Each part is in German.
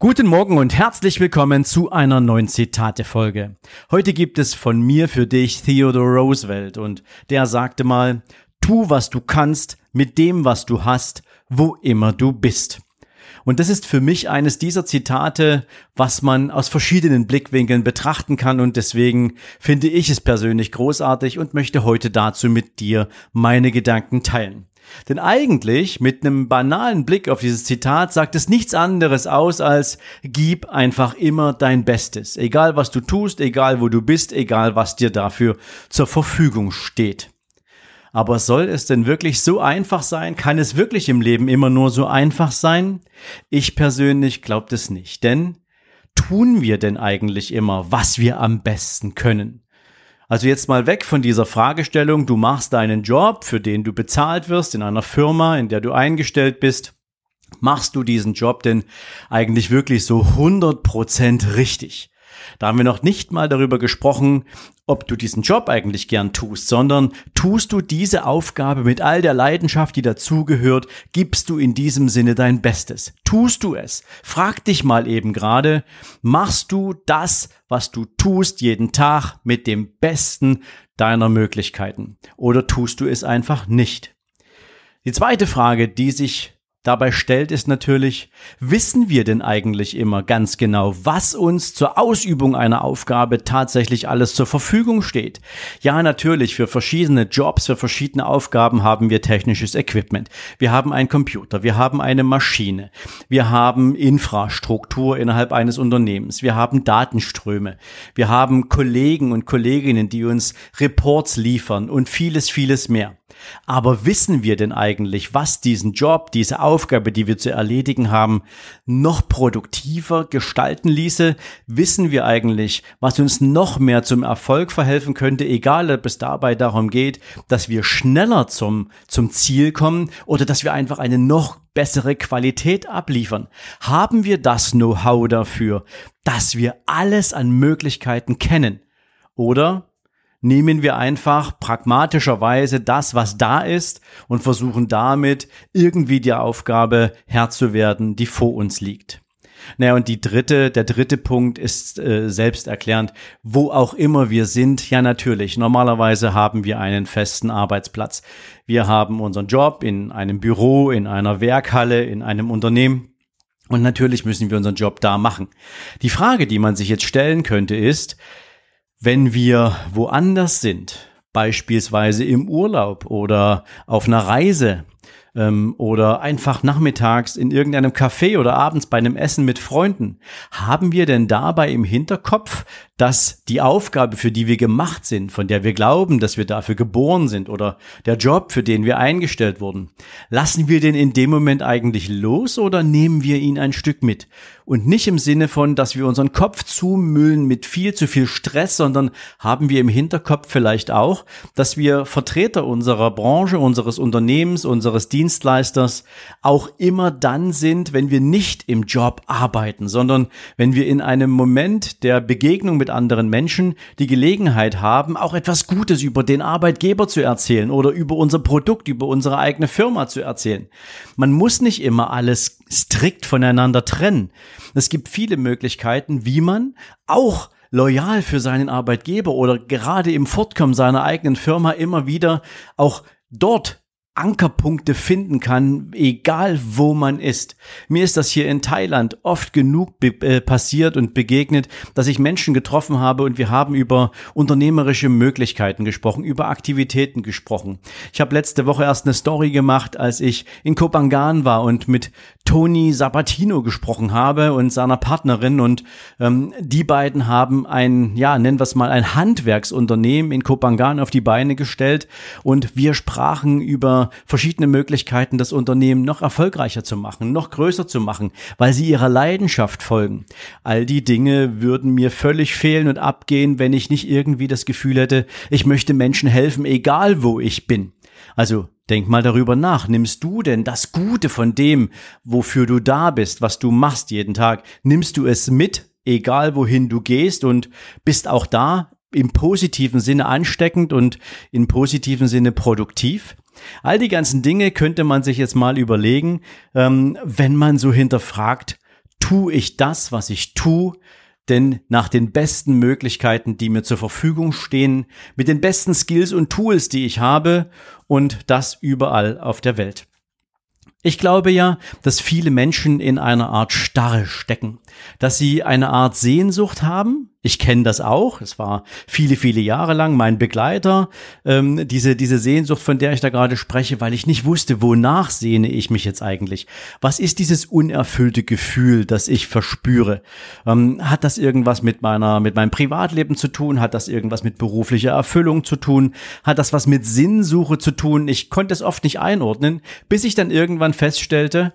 Guten Morgen und herzlich willkommen zu einer neuen Zitate-Folge. Heute gibt es von mir für dich Theodore Roosevelt und der sagte mal, tu was du kannst mit dem, was du hast, wo immer du bist. Und das ist für mich eines dieser Zitate, was man aus verschiedenen Blickwinkeln betrachten kann und deswegen finde ich es persönlich großartig und möchte heute dazu mit dir meine Gedanken teilen. Denn eigentlich, mit einem banalen Blick auf dieses Zitat, sagt es nichts anderes aus als gib einfach immer dein Bestes. Egal was du tust, egal wo du bist, egal was dir dafür zur Verfügung steht. Aber soll es denn wirklich so einfach sein? Kann es wirklich im Leben immer nur so einfach sein? Ich persönlich glaube das nicht. Denn tun wir denn eigentlich immer, was wir am besten können? Also jetzt mal weg von dieser Fragestellung, du machst deinen Job, für den du bezahlt wirst in einer Firma, in der du eingestellt bist. Machst du diesen Job denn eigentlich wirklich so 100% richtig? Da haben wir noch nicht mal darüber gesprochen, ob du diesen Job eigentlich gern tust, sondern tust du diese Aufgabe mit all der Leidenschaft, die dazugehört, gibst du in diesem Sinne dein Bestes. Tust du es? Frag dich mal eben gerade, machst du das, was du tust jeden Tag mit dem Besten deiner Möglichkeiten? Oder tust du es einfach nicht? Die zweite Frage, die sich dabei stellt, ist natürlich, wissen wir denn eigentlich immer ganz genau, was uns zur Ausübung einer Aufgabe tatsächlich alles zur Verfügung steht? Ja, natürlich, für verschiedene Jobs, für verschiedene Aufgaben haben wir technisches Equipment. Wir haben einen Computer, wir haben eine Maschine, wir haben Infrastruktur innerhalb eines Unternehmens, wir haben Datenströme, wir haben Kollegen und Kolleginnen, die uns Reports liefern und vieles, vieles mehr. Aber wissen wir denn eigentlich, was diesen Job, diese Aufgabe, die wir zu erledigen haben, noch produktiver gestalten ließe? Wissen wir eigentlich, was uns noch mehr zum Erfolg verhelfen könnte, egal ob es dabei darum geht, dass wir schneller zum, zum Ziel kommen oder dass wir einfach eine noch bessere Qualität abliefern? Haben wir das Know-how dafür, dass wir alles an Möglichkeiten kennen? Oder nehmen wir einfach pragmatischerweise das, was da ist und versuchen damit irgendwie die Aufgabe Herr zu werden, die vor uns liegt. Naja, und die dritte, der dritte Punkt ist äh, selbsterklärend. Wo auch immer wir sind, ja natürlich, normalerweise haben wir einen festen Arbeitsplatz. Wir haben unseren Job in einem Büro, in einer Werkhalle, in einem Unternehmen. Und natürlich müssen wir unseren Job da machen. Die Frage, die man sich jetzt stellen könnte, ist, wenn wir woanders sind, beispielsweise im Urlaub oder auf einer Reise ähm, oder einfach nachmittags in irgendeinem Café oder abends bei einem Essen mit Freunden, haben wir denn dabei im Hinterkopf, dass die Aufgabe, für die wir gemacht sind, von der wir glauben, dass wir dafür geboren sind oder der Job, für den wir eingestellt wurden, lassen wir den in dem Moment eigentlich los oder nehmen wir ihn ein Stück mit? Und nicht im Sinne von, dass wir unseren Kopf zumüllen mit viel zu viel Stress, sondern haben wir im Hinterkopf vielleicht auch, dass wir Vertreter unserer Branche, unseres Unternehmens, unseres Dienstleisters auch immer dann sind, wenn wir nicht im Job arbeiten, sondern wenn wir in einem Moment der Begegnung mit anderen Menschen die Gelegenheit haben, auch etwas Gutes über den Arbeitgeber zu erzählen oder über unser Produkt, über unsere eigene Firma zu erzählen. Man muss nicht immer alles strikt voneinander trennen. Es gibt viele Möglichkeiten, wie man auch loyal für seinen Arbeitgeber oder gerade im Fortkommen seiner eigenen Firma immer wieder auch dort Ankerpunkte finden kann, egal wo man ist. Mir ist das hier in Thailand oft genug äh, passiert und begegnet, dass ich Menschen getroffen habe und wir haben über unternehmerische Möglichkeiten gesprochen, über Aktivitäten gesprochen. Ich habe letzte Woche erst eine Story gemacht, als ich in Kopangan war und mit Tony Sabatino gesprochen habe und seiner Partnerin und ähm, die beiden haben ein, ja, nennen wir es mal ein Handwerksunternehmen in Kopangan auf die Beine gestellt und wir sprachen über verschiedene Möglichkeiten, das Unternehmen noch erfolgreicher zu machen, noch größer zu machen, weil sie ihrer Leidenschaft folgen. All die Dinge würden mir völlig fehlen und abgehen, wenn ich nicht irgendwie das Gefühl hätte, ich möchte Menschen helfen, egal wo ich bin. Also denk mal darüber nach. Nimmst du denn das Gute von dem, wofür du da bist, was du machst jeden Tag? Nimmst du es mit, egal wohin du gehst und bist auch da im positiven Sinne ansteckend und im positiven Sinne produktiv? All die ganzen Dinge könnte man sich jetzt mal überlegen, ähm, wenn man so hinterfragt, tu ich das, was ich tu, denn nach den besten Möglichkeiten, die mir zur Verfügung stehen, mit den besten Skills und Tools, die ich habe und das überall auf der Welt. Ich glaube ja, dass viele Menschen in einer Art Starre stecken, dass sie eine Art Sehnsucht haben. Ich kenne das auch. Es war viele, viele Jahre lang mein Begleiter, ähm, diese, diese Sehnsucht, von der ich da gerade spreche, weil ich nicht wusste, wonach sehne ich mich jetzt eigentlich. Was ist dieses unerfüllte Gefühl, das ich verspüre? Ähm, hat das irgendwas mit meiner, mit meinem Privatleben zu tun? Hat das irgendwas mit beruflicher Erfüllung zu tun? Hat das was mit Sinnsuche zu tun? Ich konnte es oft nicht einordnen, bis ich dann irgendwann feststellte,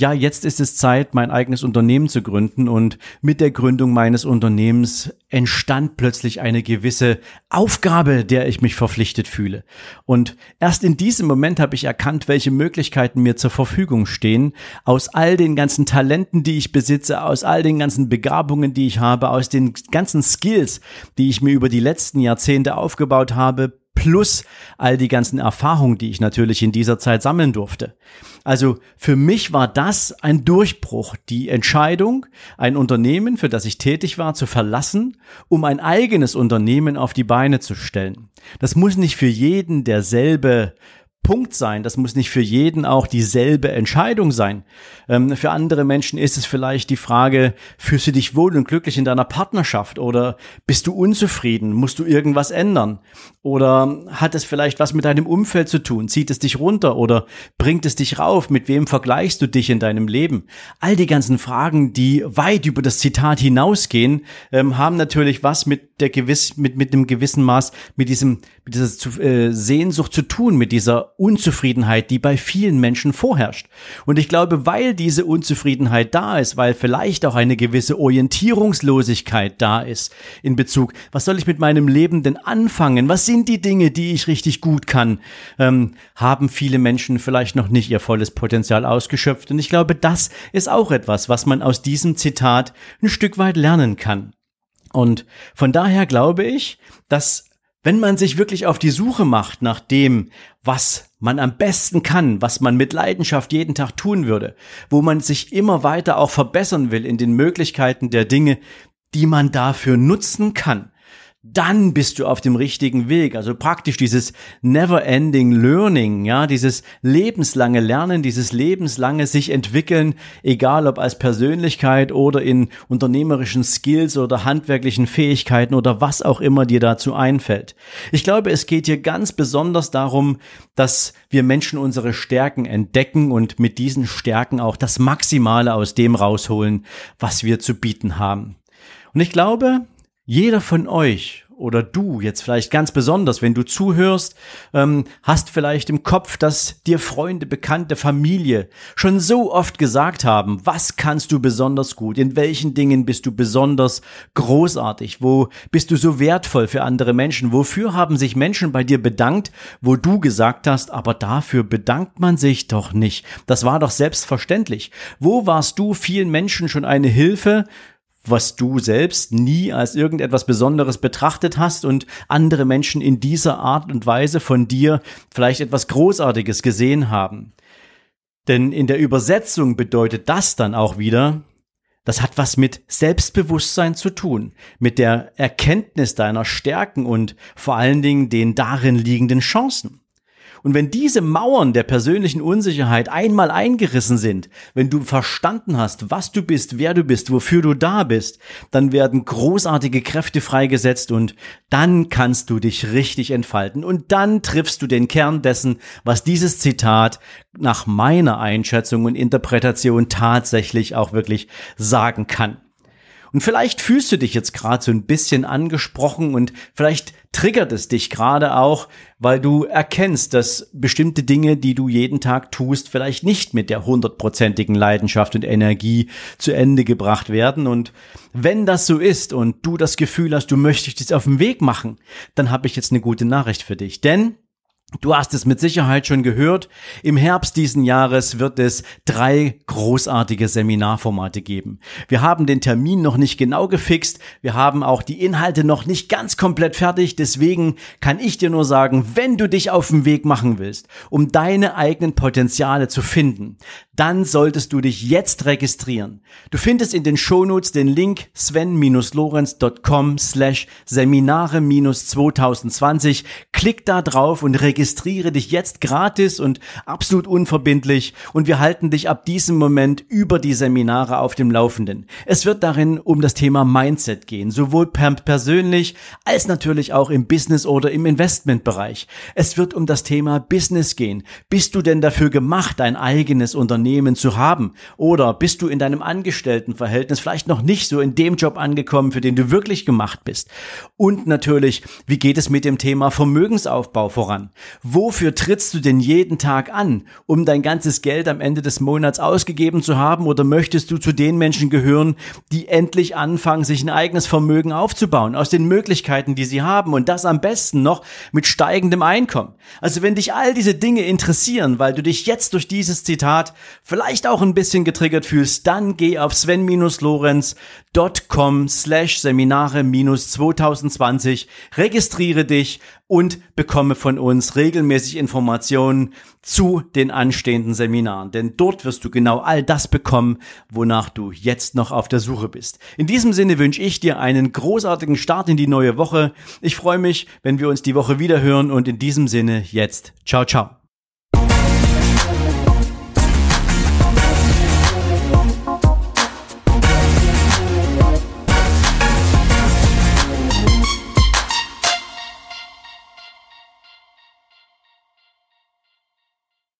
ja, jetzt ist es Zeit, mein eigenes Unternehmen zu gründen und mit der Gründung meines Unternehmens entstand plötzlich eine gewisse Aufgabe, der ich mich verpflichtet fühle. Und erst in diesem Moment habe ich erkannt, welche Möglichkeiten mir zur Verfügung stehen, aus all den ganzen Talenten, die ich besitze, aus all den ganzen Begabungen, die ich habe, aus den ganzen Skills, die ich mir über die letzten Jahrzehnte aufgebaut habe, plus all die ganzen Erfahrungen, die ich natürlich in dieser Zeit sammeln durfte. Also für mich war das ein Durchbruch, die Entscheidung, ein Unternehmen, für das ich tätig war, zu verlassen, um ein eigenes Unternehmen auf die Beine zu stellen. Das muss nicht für jeden derselbe Punkt sein. Das muss nicht für jeden auch dieselbe Entscheidung sein. Ähm, für andere Menschen ist es vielleicht die Frage, fühlst du dich wohl und glücklich in deiner Partnerschaft oder bist du unzufrieden? Musst du irgendwas ändern? Oder hat es vielleicht was mit deinem Umfeld zu tun? Zieht es dich runter oder bringt es dich rauf? Mit wem vergleichst du dich in deinem Leben? All die ganzen Fragen, die weit über das Zitat hinausgehen, ähm, haben natürlich was mit der gewiss, mit, mit einem gewissen Maß, mit diesem, mit dieser äh, Sehnsucht zu tun, mit dieser Unzufriedenheit, die bei vielen Menschen vorherrscht. Und ich glaube, weil diese Unzufriedenheit da ist, weil vielleicht auch eine gewisse Orientierungslosigkeit da ist in Bezug, was soll ich mit meinem Leben denn anfangen? Was sind die Dinge, die ich richtig gut kann? Ähm, haben viele Menschen vielleicht noch nicht ihr volles Potenzial ausgeschöpft. Und ich glaube, das ist auch etwas, was man aus diesem Zitat ein Stück weit lernen kann. Und von daher glaube ich, dass wenn man sich wirklich auf die Suche macht nach dem, was man am besten kann, was man mit Leidenschaft jeden Tag tun würde, wo man sich immer weiter auch verbessern will in den Möglichkeiten der Dinge, die man dafür nutzen kann, dann bist du auf dem richtigen Weg. Also praktisch dieses never-ending Learning, ja, dieses lebenslange Lernen, dieses lebenslange sich entwickeln, egal ob als Persönlichkeit oder in unternehmerischen Skills oder handwerklichen Fähigkeiten oder was auch immer dir dazu einfällt. Ich glaube, es geht hier ganz besonders darum, dass wir Menschen unsere Stärken entdecken und mit diesen Stärken auch das Maximale aus dem rausholen, was wir zu bieten haben. Und ich glaube, jeder von euch oder du jetzt vielleicht ganz besonders, wenn du zuhörst, ähm, hast vielleicht im Kopf, dass dir Freunde, Bekannte, Familie schon so oft gesagt haben, was kannst du besonders gut, in welchen Dingen bist du besonders großartig, wo bist du so wertvoll für andere Menschen, wofür haben sich Menschen bei dir bedankt, wo du gesagt hast, aber dafür bedankt man sich doch nicht. Das war doch selbstverständlich. Wo warst du vielen Menschen schon eine Hilfe, was du selbst nie als irgendetwas Besonderes betrachtet hast und andere Menschen in dieser Art und Weise von dir vielleicht etwas Großartiges gesehen haben. Denn in der Übersetzung bedeutet das dann auch wieder, das hat was mit Selbstbewusstsein zu tun, mit der Erkenntnis deiner Stärken und vor allen Dingen den darin liegenden Chancen. Und wenn diese Mauern der persönlichen Unsicherheit einmal eingerissen sind, wenn du verstanden hast, was du bist, wer du bist, wofür du da bist, dann werden großartige Kräfte freigesetzt und dann kannst du dich richtig entfalten und dann triffst du den Kern dessen, was dieses Zitat nach meiner Einschätzung und Interpretation tatsächlich auch wirklich sagen kann. Und vielleicht fühlst du dich jetzt gerade so ein bisschen angesprochen und vielleicht triggert es dich gerade auch, weil du erkennst, dass bestimmte Dinge, die du jeden Tag tust, vielleicht nicht mit der hundertprozentigen Leidenschaft und Energie zu Ende gebracht werden. Und wenn das so ist und du das Gefühl hast, du möchtest es auf den Weg machen, dann habe ich jetzt eine gute Nachricht für dich. Denn Du hast es mit Sicherheit schon gehört. Im Herbst diesen Jahres wird es drei großartige Seminarformate geben. Wir haben den Termin noch nicht genau gefixt. Wir haben auch die Inhalte noch nicht ganz komplett fertig. Deswegen kann ich dir nur sagen, wenn du dich auf den Weg machen willst, um deine eigenen Potenziale zu finden, dann solltest du dich jetzt registrieren. Du findest in den Shownotes den Link sven-lorenz.com slash Seminare-2020. Klick da drauf und registriere dich jetzt gratis und absolut unverbindlich und wir halten dich ab diesem Moment über die Seminare auf dem Laufenden. Es wird darin um das Thema Mindset gehen, sowohl persönlich als natürlich auch im Business oder im Investmentbereich. Es wird um das Thema Business gehen. Bist du denn dafür gemacht, ein eigenes Unternehmen Unternehmen zu haben? Oder bist du in deinem Angestelltenverhältnis vielleicht noch nicht so in dem Job angekommen, für den du wirklich gemacht bist? Und natürlich, wie geht es mit dem Thema Vermögensaufbau voran? Wofür trittst du denn jeden Tag an, um dein ganzes Geld am Ende des Monats ausgegeben zu haben? Oder möchtest du zu den Menschen gehören, die endlich anfangen, sich ein eigenes Vermögen aufzubauen, aus den Möglichkeiten, die sie haben und das am besten noch mit steigendem Einkommen? Also wenn dich all diese Dinge interessieren, weil du dich jetzt durch dieses Zitat vielleicht auch ein bisschen getriggert fühlst, dann geh auf sven-lorenz.com slash Seminare-2020, registriere dich und bekomme von uns regelmäßig Informationen zu den anstehenden Seminaren. Denn dort wirst du genau all das bekommen, wonach du jetzt noch auf der Suche bist. In diesem Sinne wünsche ich dir einen großartigen Start in die neue Woche. Ich freue mich, wenn wir uns die Woche wieder hören und in diesem Sinne jetzt ciao ciao.